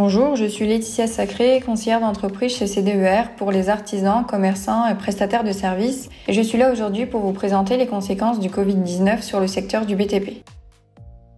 Bonjour, je suis Laetitia Sacré, conseillère d'entreprise chez CDER pour les artisans, commerçants et prestataires de services et je suis là aujourd'hui pour vous présenter les conséquences du Covid-19 sur le secteur du BTP.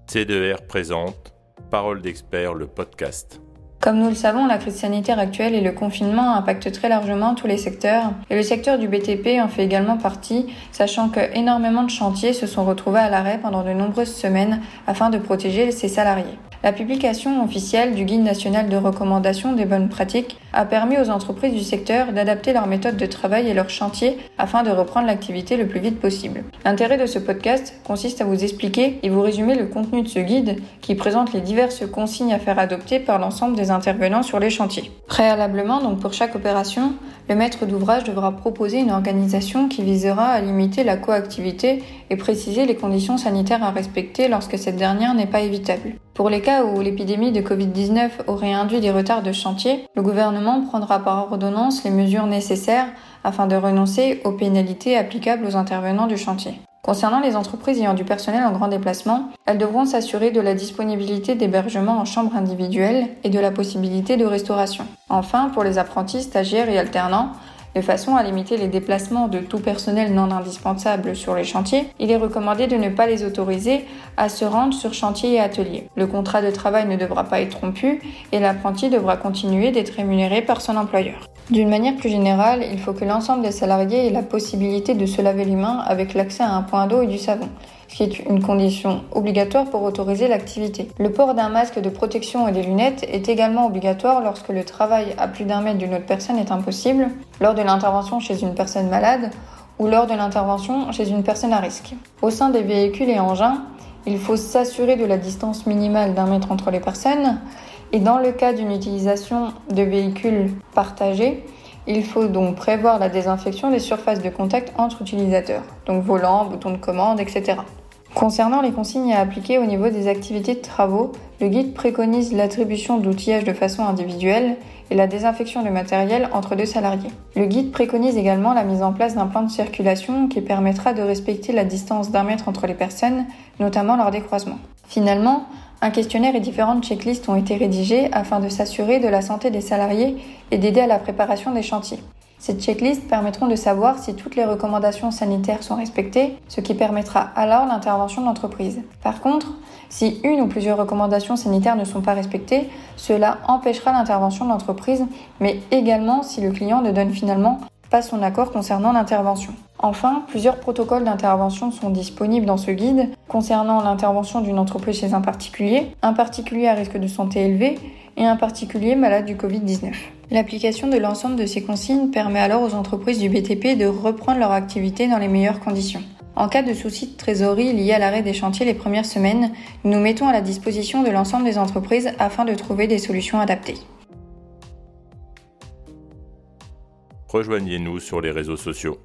CDER présente Parole d'expert, le podcast. Comme nous le savons, la crise sanitaire actuelle et le confinement impactent très largement tous les secteurs et le secteur du BTP en fait également partie, sachant que énormément de chantiers se sont retrouvés à l'arrêt pendant de nombreuses semaines afin de protéger ses salariés. La publication officielle du Guide national de recommandation des bonnes pratiques a permis aux entreprises du secteur d'adapter leurs méthodes de travail et leurs chantiers afin de reprendre l'activité le plus vite possible. L'intérêt de ce podcast consiste à vous expliquer et vous résumer le contenu de ce guide qui présente les diverses consignes à faire adopter par l'ensemble des intervenants sur les chantiers. Préalablement, donc pour chaque opération, le maître d'ouvrage devra proposer une organisation qui visera à limiter la coactivité et préciser les conditions sanitaires à respecter lorsque cette dernière n'est pas évitable. Pour les cas où l'épidémie de Covid-19 aurait induit des retards de chantier, le gouvernement prendra par ordonnance les mesures nécessaires afin de renoncer aux pénalités applicables aux intervenants du chantier. Concernant les entreprises ayant du personnel en grand déplacement, elles devront s'assurer de la disponibilité d'hébergement en chambre individuelle et de la possibilité de restauration. Enfin, pour les apprentis, stagiaires et alternants, de façon à limiter les déplacements de tout personnel non indispensable sur les chantiers, il est recommandé de ne pas les autoriser à se rendre sur chantier et atelier. Le contrat de travail ne devra pas être rompu et l'apprenti devra continuer d'être rémunéré par son employeur. D'une manière plus générale, il faut que l'ensemble des salariés aient la possibilité de se laver les mains avec l'accès à un point d'eau et du savon ce qui est une condition obligatoire pour autoriser l'activité. Le port d'un masque de protection et des lunettes est également obligatoire lorsque le travail à plus d'un mètre d'une autre personne est impossible, lors de l'intervention chez une personne malade ou lors de l'intervention chez une personne à risque. Au sein des véhicules et engins, il faut s'assurer de la distance minimale d'un mètre entre les personnes et dans le cas d'une utilisation de véhicules partagés, il faut donc prévoir la désinfection des surfaces de contact entre utilisateurs, donc volant, bouton de commande, etc. Concernant les consignes à appliquer au niveau des activités de travaux, le guide préconise l'attribution d'outillage de façon individuelle et la désinfection de matériel entre deux salariés. Le guide préconise également la mise en place d'un plan de circulation qui permettra de respecter la distance d'un mètre entre les personnes, notamment lors des croisements. Finalement, un questionnaire et différentes checklists ont été rédigés afin de s'assurer de la santé des salariés et d'aider à la préparation des chantiers. Ces checklists permettront de savoir si toutes les recommandations sanitaires sont respectées, ce qui permettra alors l'intervention de l'entreprise. Par contre, si une ou plusieurs recommandations sanitaires ne sont pas respectées, cela empêchera l'intervention de l'entreprise, mais également si le client ne donne finalement pas son accord concernant l'intervention. Enfin, plusieurs protocoles d'intervention sont disponibles dans ce guide concernant l'intervention d'une entreprise chez un particulier, un particulier à risque de santé élevé et un particulier malade du Covid-19. L'application de l'ensemble de ces consignes permet alors aux entreprises du BTP de reprendre leur activité dans les meilleures conditions. En cas de soucis de trésorerie liés à l'arrêt des chantiers les premières semaines, nous nous mettons à la disposition de l'ensemble des entreprises afin de trouver des solutions adaptées. Rejoignez-nous sur les réseaux sociaux.